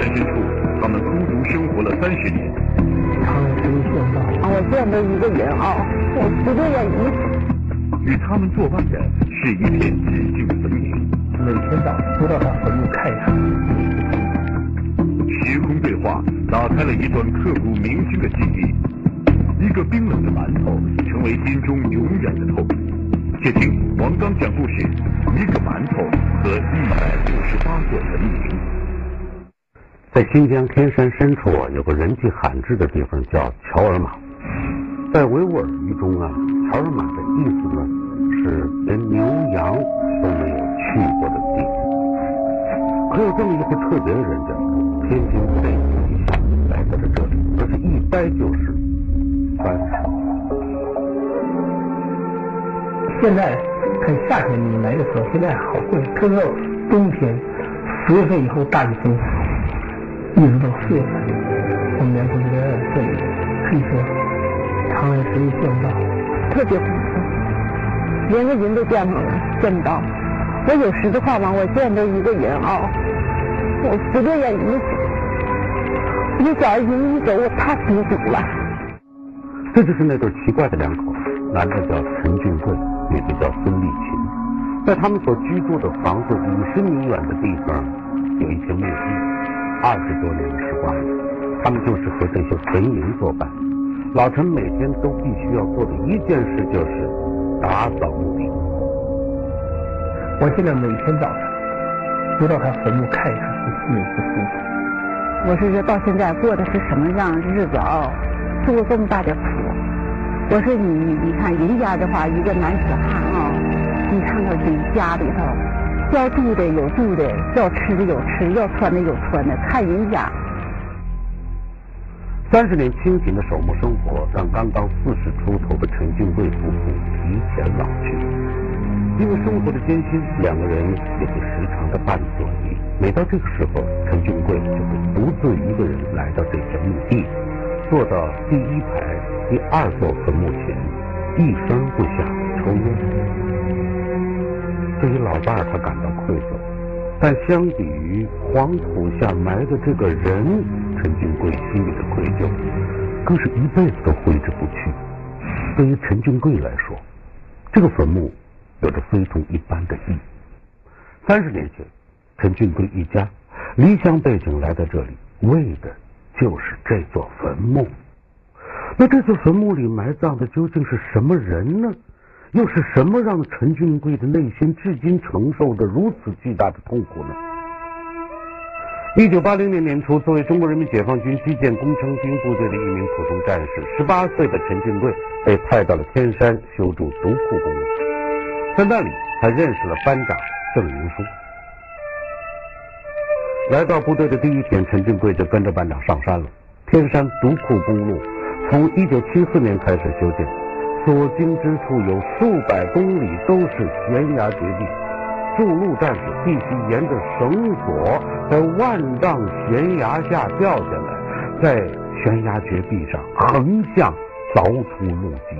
山深处，他们孤独生活了三十年。我见到一个人啊，我不对眼睛。与他们作伴的是一片寂静森林。每天早上都到他坟墓看一看。时空对话打开了一段刻骨铭心的记忆。一个冰冷的馒头，成为心中永远的痛。且听王刚讲故事：一个馒头和一百六十八座坟茔。在新疆天山深处啊，有个人迹罕至的地方，叫乔尔玛。在维吾尔语中啊，乔尔玛的意思呢是连牛羊都没有去过的地方。可有这么一户特别的人家，天经地义一下来到了这里，而且一待就是三十。现在看夏天你来的时候，现在好贵。特别冬天，十月份以后大雨封一直到四月份，我们年轻人在这里可以说长时间见不到，特别恐怖，连个人都见不见不到。我有实的话嘛，我见着一个人啊，我不对眼睛，一脚印一走，我太孤独了。这就是那对奇怪的两口，男的叫陈俊贵。女的叫孙丽琴，在他们所居住的房子五十米远的地方，有一片墓地，二十多年的时光，他们就是和这些坟茔作伴。老陈每天都必须要做的一件事就是打扫墓地。我现在每天早上都到他坟墓看一看，心里不舒服。我是说到现在过的是什么样日子啊？受了这么大的苦。我说你，你看人家的话，一个男子汉啊，你看到人家里头，要住的有住的，要吃的有吃，要穿的有穿的，看人家。三十年清贫的守墓生活，让刚刚四十出头的陈俊贵夫妇提前老去。因为生活的艰辛，两个人也会时常的拌嘴。每到这个时候，陈俊贵就会独自一个人来到这片墓地。坐到第一排第二座坟墓前，一声不响抽烟。对于老伴儿，他感到愧疚，但相比于黄土下埋的这个人，陈俊贵心里的愧疚，更是一辈子都挥之不去。对于陈俊贵来说，这个坟墓有着非同一般的意义。三十年前，陈俊贵一家离乡背井来到这里，为的。就是这座坟墓，那这座坟墓里埋葬的究竟是什么人呢？又是什么让陈俊贵的内心至今承受着如此巨大的痛苦呢？一九八零年年初，作为中国人民解放军基建工程兵部队的一名普通战士，十八岁的陈俊贵被派到了天山修筑独库公路，在那里，他认识了班长郑云书。来到部队的第一天，陈俊贵就跟着班长上山了。天山独库公路从一九七四年开始修建，所经之处有数百公里都是悬崖绝壁，筑路战士必须沿着绳索在万丈悬崖下掉下来，在悬崖绝壁上横向凿出路基。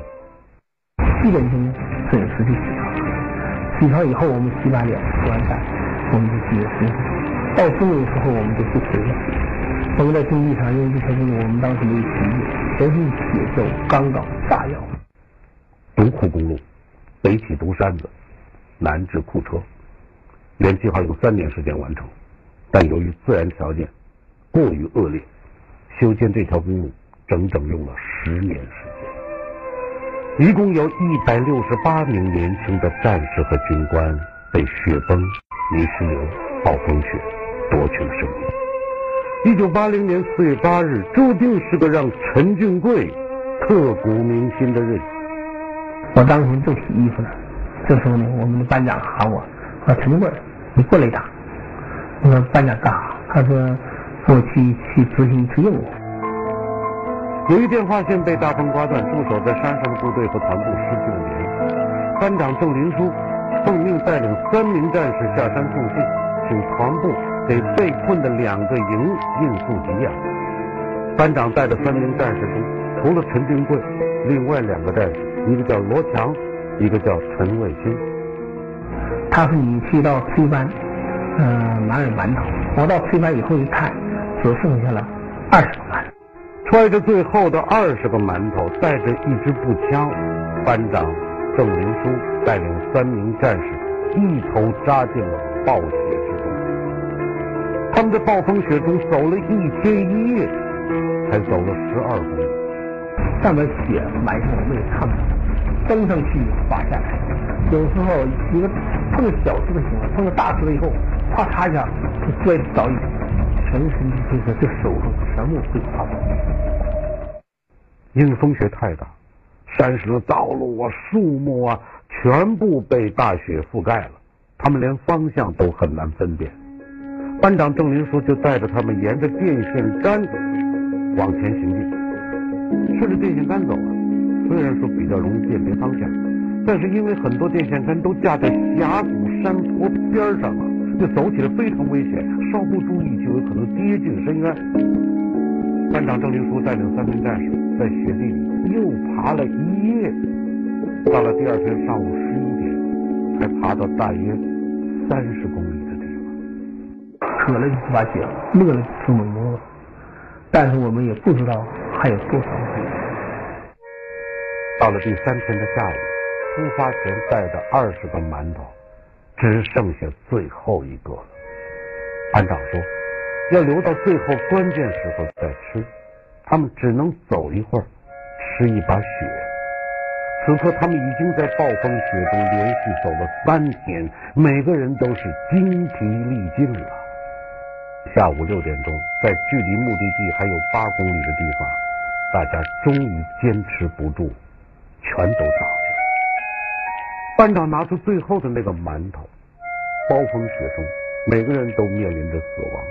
七点钟准时去洗床，洗床以后我们洗把脸，吃完饭我们就继续休息。到中午的时候，我们就不回了。我们在工地上，因为这条公路我们当时没有停业，都是铁锈、钢镐、炸药。独库公路北起独山子，南至库车，原计划用三年时间完成，但由于自然条件过于恶劣，修建这条公路整整用了十年时间。一共有一百六十八名年轻的战士和军官被雪崩、泥石流、暴风雪。夺去了生命。一九八零年四月八日，注定是个让陈俊贵刻骨铭心的日子。我当时正洗衣服呢，这时候呢，我们的班长喊我，说陈贵，你过来一趟。我说班长干啥？他说我去去执行一次任务。由于电话线被大风刮断，驻守在山上的部队和团部失去了联系。班长郑林书奉命带领三名战士下山送信，请团部。给被困的两个营应付给养。班长带的三名战士中，除了陈金贵，另外两个战士，一个叫罗强，一个叫陈卫星。他说：“你去到崔班，嗯，拿点馒头。”我到崔班以后一看，只剩下了二十个馒头。揣着最后的二十个馒头，带着一支步枪，班长郑林书带领三名战士一头扎进了暴雪之中。他们在暴风雪中走了一天一夜，才走了十二公里。上面雪埋上我们也看不，登上去滑下来。有时候一个碰个小石头行了，碰到大石头以后，啪嚓一下就摔倒一全身就是这手上全部被划破。因为风雪太大，山石的道路啊、树木啊，全部被大雪覆盖了，他们连方向都很难分辨。班长郑林书就带着他们沿着电线杆往前行进，顺着电线杆走啊，虽然说比较容易辨别方向，但是因为很多电线杆都架在峡谷、山坡边上啊，这走起来非常危险，稍不注意就有可能跌进深渊。班长郑林书带领三名战士在雪地里又爬了一夜，到了第二天上午十一点，才爬到大约三十公里的地方。渴了就把血，饿了就吃猛馍，但是我们也不知道还有多少。到了第三天的下午，出发前带的二十个馒头，只剩下最后一个了。班长说。要留到最后关键时候再吃，他们只能走一会儿，吃一把雪。此刻他们已经在暴风雪中连续走了三天，每个人都是精疲力尽了。下午六点钟，在距离目的地还有八公里的地方，大家终于坚持不住，全都倒下。班长拿出最后的那个馒头，暴风雪中，每个人都面临着死亡。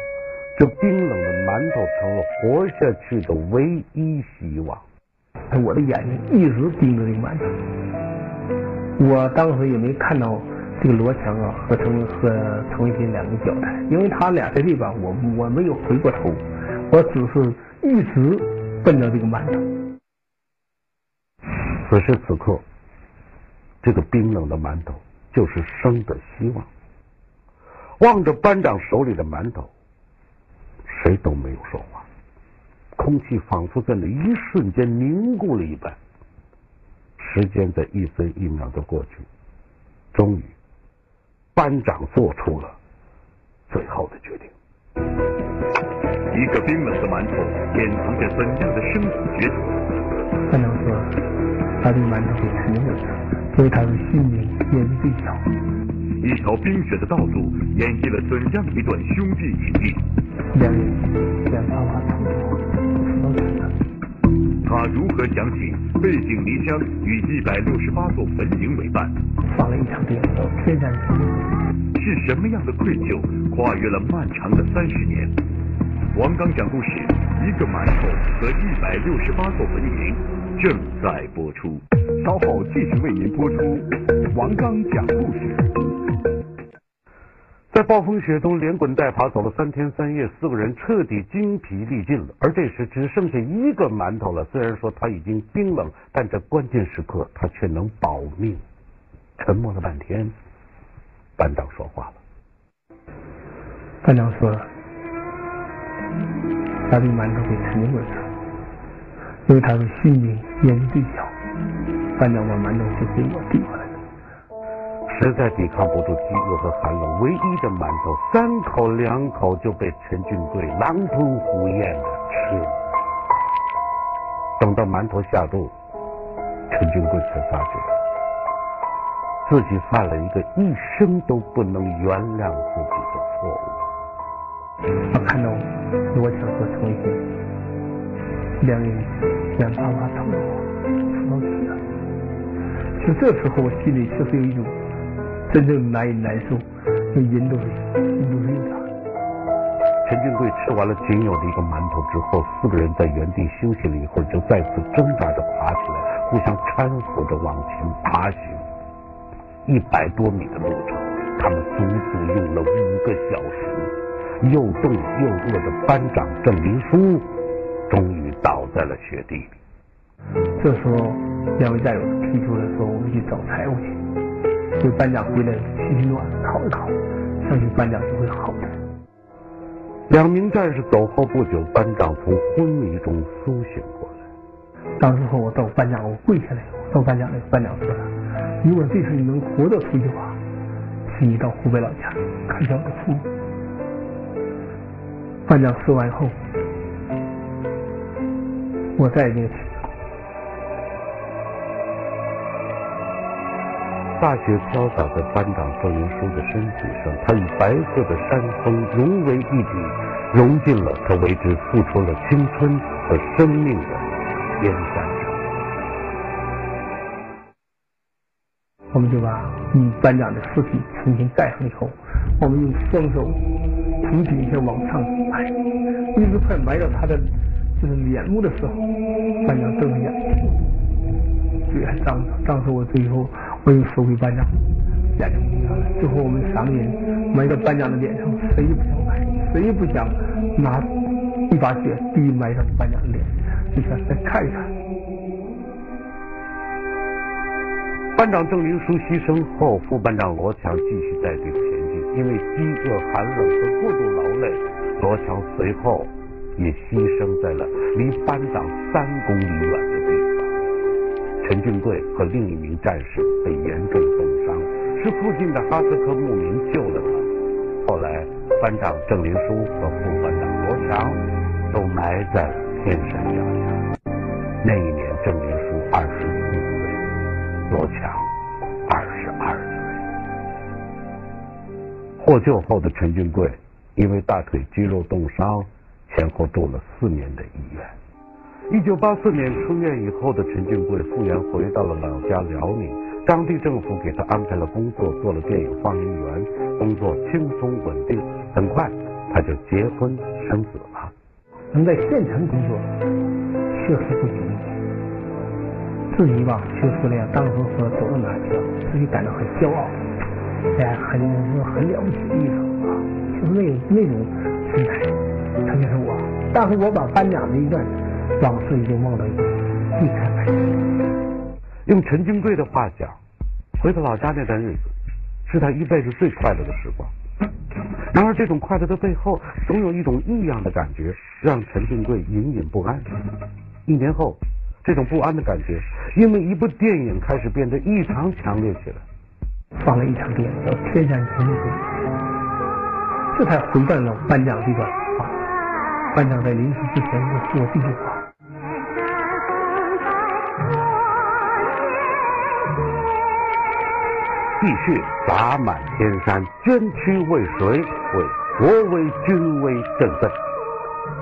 这冰冷的馒头成了活下去的唯一希望。我的眼睛一直盯着这个馒头，我当时也没看到这个罗强啊和程和程卫新两个交代，因为他俩在这边，我我没有回过头，我只是一直奔着这个馒头。此时此刻，这个冰冷的馒头就是生的希望。望着班长手里的馒头。谁都没有说话，空气仿佛在那一瞬间凝固了一般。时间在一分一秒的过去，终于，班长做出了最后的决定。一个冰冷的馒头掩藏着怎样的生死抉择？班长说：“把这馒头给吃了，因为他的性命年纪最小。”一条冰雪的道路演绎了怎样一段兄弟情谊？两人两爸爸偷偷他如何想起背井离乡与一百六十八座坟茔为伴？放了一场病，天然是什么样的愧疚跨越了漫长的三十年？王刚讲故事，一个馒头和一百六十八座坟茔正在播出，稍后继续为您播出王刚讲故事。在暴风雪中连滚带爬走了三天三夜，四个人彻底精疲力尽了。而这时只剩下一个馒头了。虽然说他已经冰冷，但这关键时刻他却能保命。沉默了半天，班长说话了。班长说：“把这馒头给吃了，因为他是性命年纪最小。”班长把馒头是给我递过来的。实在抵抗不住饥饿和寒冷，唯一的馒头三口两口就被陈俊贵狼吞虎咽的吃了。等到馒头下肚，陈俊贵才发觉自己犯了一个一生都不能原谅自己的错误。他看到罗强和程心两人眼巴巴疼我，说到死。就这时候，我心里确实有一种。真正难以难受，那人都是心都是有的。陈俊贵吃完了仅有的一个馒头之后，四个人在原地休息了一会儿，就再次挣扎着爬起来，互相搀扶着往前爬行。一百多米的路程，他们足足用了五个小时。又冻又饿的班长郑林书，终于倒在了雪地里。这时候，两位战友提出来说：“我们去找财务去。”就，个班长回来取取暖，烤一烤，相信班长就会好的。两名战士走后不久，班长从昏迷中苏醒过来。当时候我到班长，我跪下来，我到班长那班长说了：“如果这次你能活着出去的话，请你到湖北老家看看我的父母。”班长说完后，我再也没有提。大雪飘洒在班长郑云书的身体上，他与白色的山峰融为一体，融进了他为之付出了青春和生命的天山上。我们就把嗯班长的尸体重新盖上以后，我们用双手从底下往上埋，一直快埋到他的就是脸目的时候，班长瞪着眼睛，嘴还张着。当时我最后。我用手给班长眼睛蒙上了。最后我们三个人埋到班长的脸上，谁也不想埋，谁也不想拿一把血滴埋上班长的脸，就想再看一看。班长郑林书牺牲后，副班长罗强继续带队前进。因为饥饿、寒冷和过度劳累，罗强随后也牺牲在了离班长三公里远的地方。陈俊贵和另一名战士被严重冻伤，是附近的哈萨克牧民救了他。后来，班长郑林书和副班长罗强都埋在了天山脚下。那一年，郑林书二十四岁，罗强二十二岁。获救后的陈俊贵因为大腿肌肉冻伤，前后住了四年的医院。一九八四年出院以后的陈俊贵复员回到了老家辽宁，当地政府给他安排了工作，做了电影放映员，工作轻松稳定。很快他就结婚生子了。能在县城工作确实不容易，自己吧就是那样，当时说走到哪去，自己感到很骄傲，哎，很很了不起的意思啊，就是那那种心态。特别是我，当时我把颁奖的一段。往事已经忘得一干二净。用陈金贵的话讲，回到老家那段日子，是他一辈子最快乐的时光。然而，这种快乐的背后，总有一种异样的感觉，让陈金贵隐隐不安。一年后，这种不安的感觉，因为一部电影开始变得异常强烈起来。放了一场电影叫《天山童子》，这才回到了颁奖地段。班长在临死之前就说这句话。继续洒满天山，捐躯为谁？为国为军威振奋。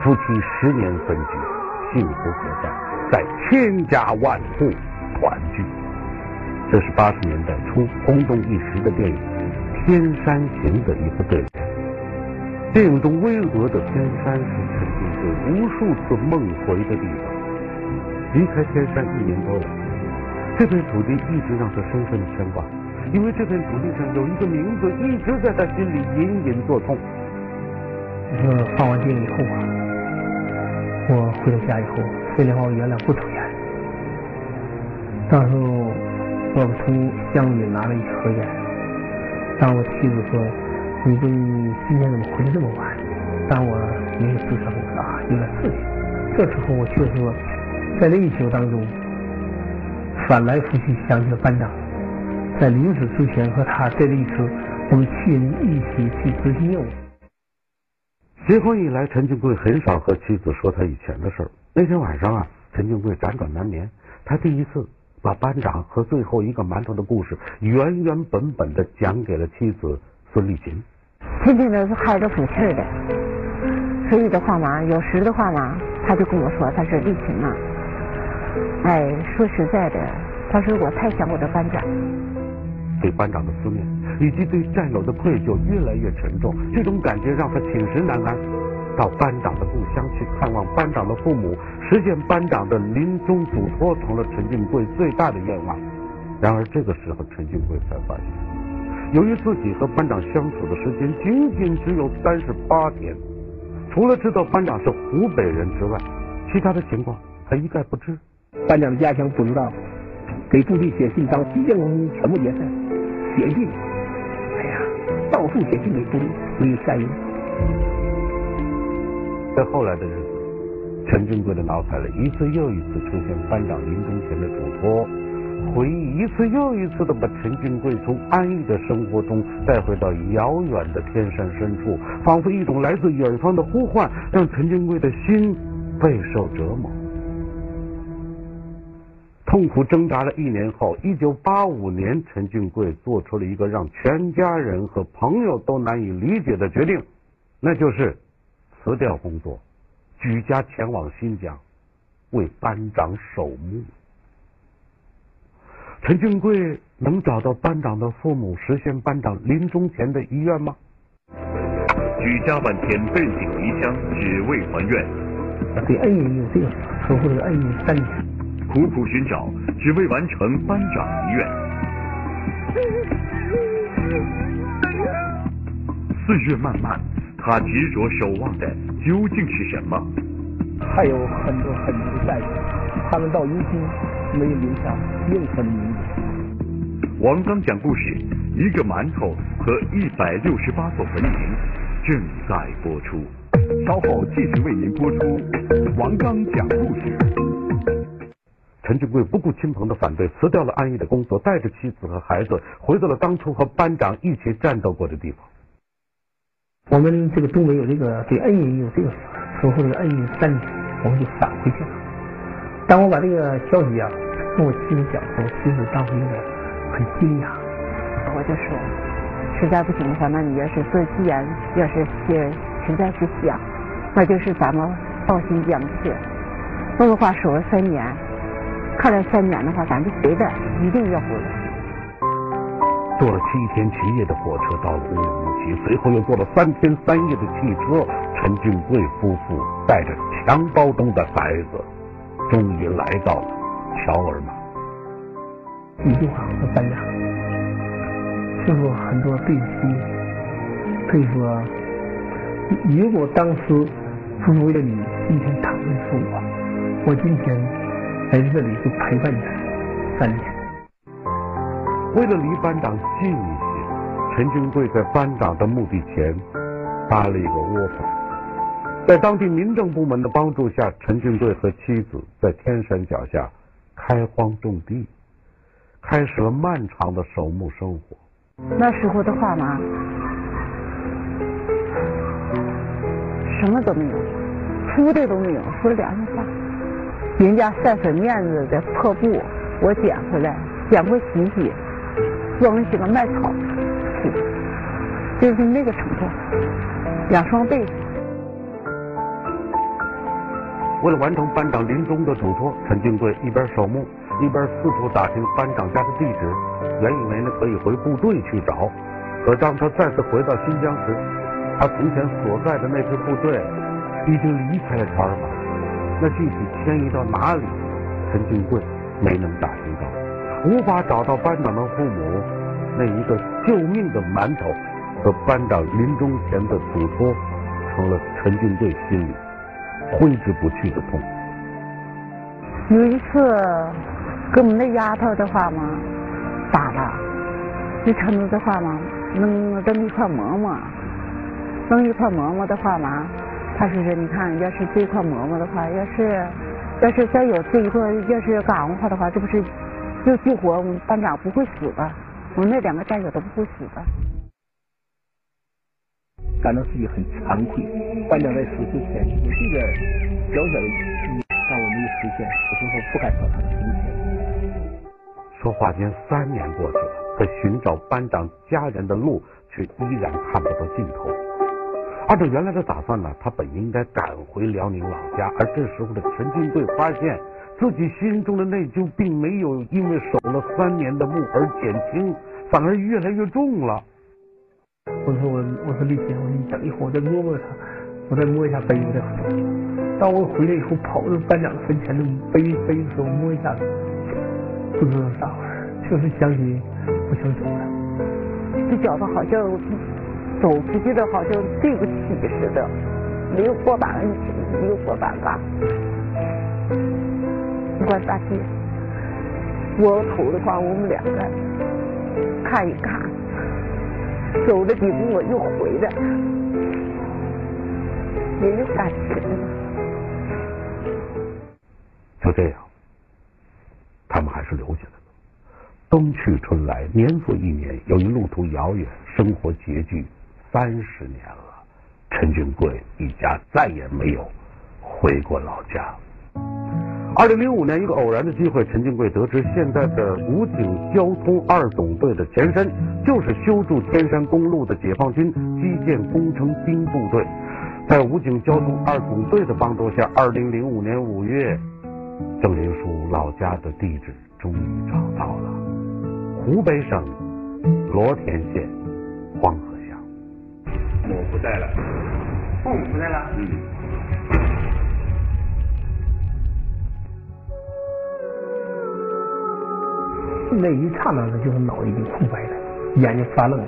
夫妻十年分居，幸福何在？在千家万户团聚。这是八十年代初轰动一时的电影《天山行》的一部对联。电影中巍峨的天山是陈俊贵无数次梦回的地方。离开天山一年多了，这片土地一直让他深深的牵挂。因为这片土地上有一个名字一直在他心里隐隐作痛。你说放完电以后啊，我回到家以后，肺连号原来不抽烟。当时候我从箱里拿了一盒烟，当我妻子说：“你不今天怎么回来这么晚？”当我没有吱声，有点事情。这时候我却说，在那一宿当中，翻来覆去想起了班长。在临死之前和他这一次，我们七人一起去执行任务。结婚以来，陈庆贵很少和妻子说他以前的事儿。那天晚上啊，陈庆贵辗转难眠，他第一次把班长和最后一个馒头的故事原原本本的讲给了妻子孙丽琴。天天都是孩子福气的，所以的话嘛，有时的话嘛，他就跟我说他是丽琴嘛。哎，说实在的，他说我太想我的班长。对班长的思念以及对战友的愧疚越来越沉重，这种感觉让他寝食难安。到班长的故乡去看望班长的父母，实现班长的临终嘱托，成了陈俊贵最大的愿望。然而这个时候，陈俊贵才发现，由于自己和班长相处的时间仅仅只有三十八天，除了知道班长是湖北人之外，其他的情况他一概不知。班长的家乡不知道，给部队写信，当西建工全部解散。写信，哎呀，到处写信给部队，没有下文。在后来的日子，陈俊贵的脑海里一次又一次出现班长临终前的嘱托，回忆一次又一次的把陈俊贵从安逸的生活中带回到遥远的天山深处，仿佛一种来自远方的呼唤，让陈俊贵的心备受折磨。痛苦挣扎了一年后，一九八五年，陈俊贵做出了一个让全家人和朋友都难以理解的决定，那就是辞掉工作，举家前往新疆为班长守墓。陈俊贵能找到班长的父母，实现班长临终前的遗愿吗？举家万千，背井离乡，只为还愿。对恩人有这个守护这个恩人三年。苦苦寻找，只为完成班长遗愿。岁月漫漫，他执着守望的究竟是什么？还有很多很多的战友，他们到如今没有留下任何的名字。王刚讲故事，一个馒头和一百六十八座坟茔正在播出。稍后继续为您播出王刚讲故事。陈俊贵不顾亲朋的反对，辞掉了安逸的工作，带着妻子和孩子，回到了当初和班长一起战斗过的地方。我们这个东北有这个对恩人有这个守护这个恩人三年，我们就返回去了。当我把这个消息啊跟我妻子讲的时候，妻子当时有点很惊讶。我就说，实在不行的话，那你要是做既然要是是实在是想，那就是咱们到新疆去。那个话守了三年。看来三年的话，咱就回来，一定要回来。坐了七天七夜的火车到了乌鲁木齐，随后又坐了三天三夜的汽车。陈俊贵夫妇带着襁褓中的孩子，终于来到了乔尔玛。一句话和班长，就说很多对不起，可以说，如果当时不是为了你，今天躺的是我，我今天。在这里就陪伴你三年。为了离班长近一些，陈俊贵在班长的墓地前搭了一个窝棚。在当地民政部门的帮助下，陈俊贵和妻子在天山脚下开荒种地，开始了漫长的守墓生活。那时候的话嘛，什么都没有，铺的都没有，说良心话。人家晒粉面子的破布，我捡回来，捡回洗洗，装起个麦草，就是那个程度。两双被子。为了完成班长临终的嘱托，陈俊贵一边守墓，一边四处打听班长家的地址。原以为呢可以回部队去找，可当他再次回到新疆时，他从前所在的那支部队已经离开了查尔玛。那具体迁移到哪里？陈俊贵没能打听到，无法找到班长的父母，那一个救命的馒头和班长临终前的嘱托，成了陈俊贵心里挥之不去的痛。有一次，跟我们那丫头的话嘛，打了，就成子的话嘛，弄这么一块馍馍，弄一块馍馍的话嘛。他说是，你看，要是这块馍馍的话，要是要是再有这一块，要是干活的话，这不是又救活我们班长不会死的，我们那两个战友都不会死的。感到自己很惭愧，班长在死之前，有这个小小的心让我没有实现，有时候不敢到他的跟前。说话间三年过去了，可寻找班长家人的路却依然看不到尽头。按照原来的打算呢，他本应该赶回辽宁老家，而这时候的陈金贵发现自己心中的内疚并没有因为守了三年的墓而减轻，反而越来越重了。我说我我说丽姐，我你等一会儿，我再摸摸他，我再摸一下碑再。当我回来以后，跑到班长坟前的碑碑的时候，摸一下，不知道咋回事，就是想起不想走了，就觉得好像。走出去的好像对不起似的，没有过板，没有过板吧？不管咋地，我头的话，我们两个看一看，走了几步我又回来，也有感情的。就这样，他们还是留下来了。冬去春来，年复一年，由于路途遥远，生活拮据，三十年了，陈俊贵一家再也没有回过老家。二零零五年，一个偶然的机会，陈俊贵得知现在的武警交通二总队的前身就是修筑天山公路的解放军基建工程兵部队。在武警交通二总队的帮助下，二零零五年五月，郑林书老家的地址终于找到了，湖北省罗田县黄河乡。我不在了，父母不在了。嗯。那一刹那的，就是脑已经空白了，眼睛发愣了。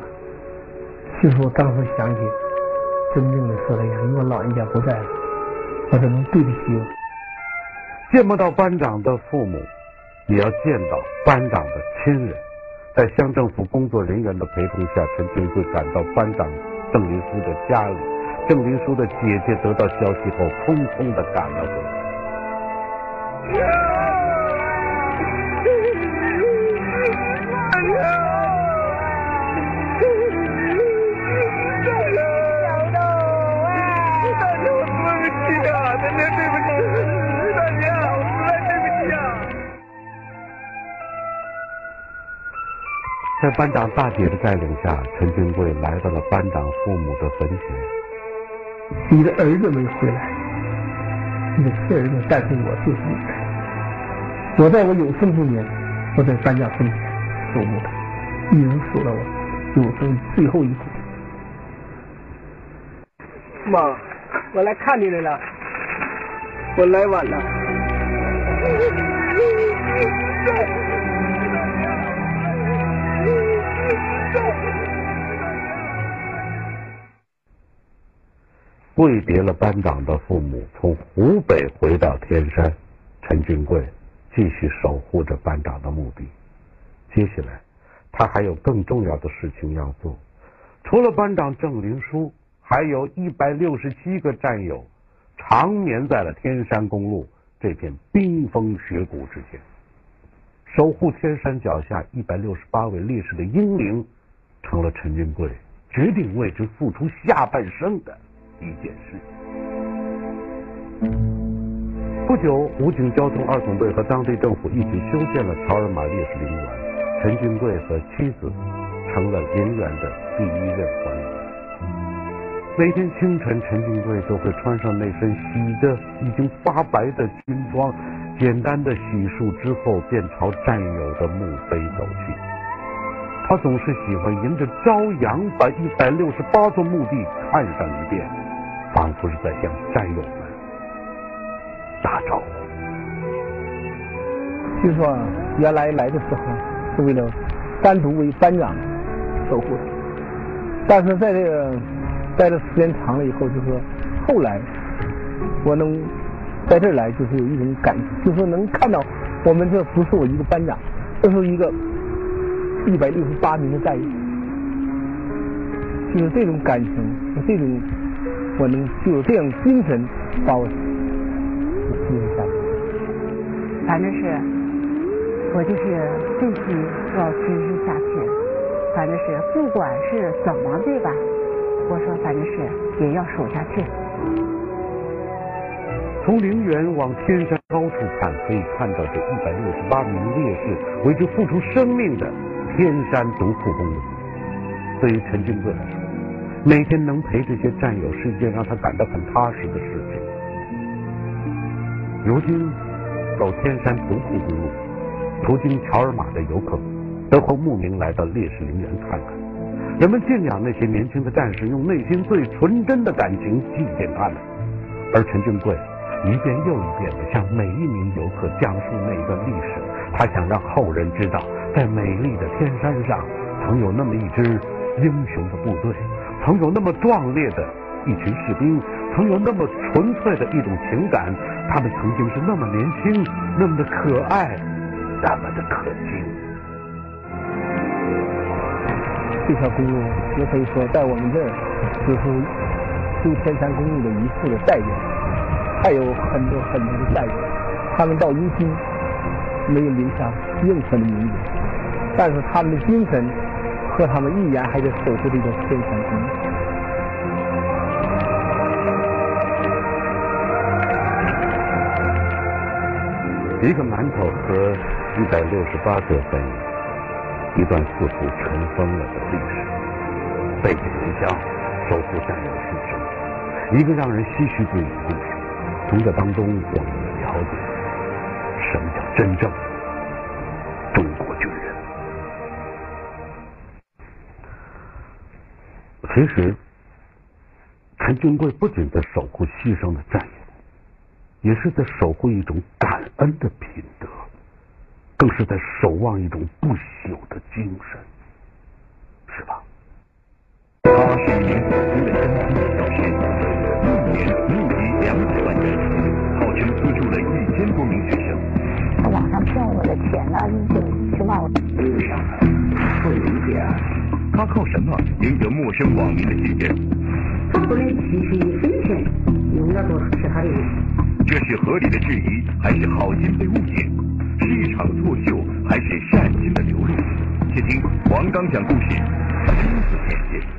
就是我当时想起，真正的说的呀，如果老人家不在了，我怎能对得起我？见不到班长的父母，也要见到班长的亲人。在乡政府工作人员的陪同下，陈清贵赶到班长郑林书的家里。郑林书的姐姐得到消息后，匆匆的赶了回来。在班长大姐的带领下，陈金贵来到了班长父母的坟前。你的儿子没回来，你的亲儿子，但是我就是你的。我在我有生之年，我在班长坟前守墓的，一直守到我有生最后一刻。妈，我来看你来了，我来晚了。跪别了班长的父母，从湖北回到天山，陈俊贵继续守护着班长的墓地。接下来，他还有更重要的事情要做。除了班长郑林书，还有一百六十七个战友，长眠在了天山公路这片冰封雪谷之间。守护天山脚下一百六十八位烈士的英灵，成了陈俊贵决定为之付出下半生的一件事。不久，武警交通二总队和当地政府一起修建了乔尔玛烈士陵园，陈俊贵和妻子成了陵园的第一任管理员。每天清晨，陈俊贵都会穿上那身洗的已经发白的军装。简单的洗漱之后，便朝战友的墓碑走去。他总是喜欢迎着朝阳，把一百六十八座墓地看上一遍，仿佛是在向战友们打招呼。就说原来来的时候是为了单独为班长守护的，但是在这个待的时间长了以后，就是后来我能。在这儿来就是有一种感觉，就是能看到我们这不是我一个班长，这是一个一百六十八名的战友，就是这种感情，这种我能就有这样精神把我坚持下去。反正是我就是必须要坚持下去，反正是不管是怎么对吧，我说反正是也要守下去。从陵园往天山高处看，可以看到这一百六十八名烈士为之付出生命的天山独库公路。对于陈俊贵来说，每天能陪这些战友是一件让他感到很踏实的事情。如今走天山独库公路，途经乔尔玛的游客都会慕名来到烈士陵园看看。人们敬仰那些年轻的战士，用内心最纯真的感情祭奠他们。而陈俊贵。一遍又一遍地向每一名游客讲述那段历史，他想让后人知道，在美丽的天山上，曾有那么一支英雄的部队，曾有那么壮烈的一群士兵，曾有那么纯粹的一种情感，他们曾经是那么年轻，那么的可爱，那么的可敬。这条公路也可以说在我们这儿就是修天山公路的一副的代表，还有很多很多的代表，他们到如今没有留下任何的名字，但是他们的精神和他们依然还在守护这个天山公路。一个馒头和一百六十八个坟，一段似乎尘封了的历史，背井离乡，守护战友牺牲，一个让人唏嘘不已的故事。从这当中，我们了解什么叫真正其实，陈俊贵不仅在守护牺牲的战友。也是在守护一种感恩的品德，更是在守望一种不朽的精神，是吧？他是一名普通的山西小学，一年募集两百万元，号称资助了一千多名学生。他网上骗我的钱呢，就十万。不理解。他靠什么赢得陌生网民的信任？他不能提取一分钱用来做其他的。这是合理的质疑，还是好心被误解？是一场作秀，还是善心的流露？且听王刚讲故事，亲自见解。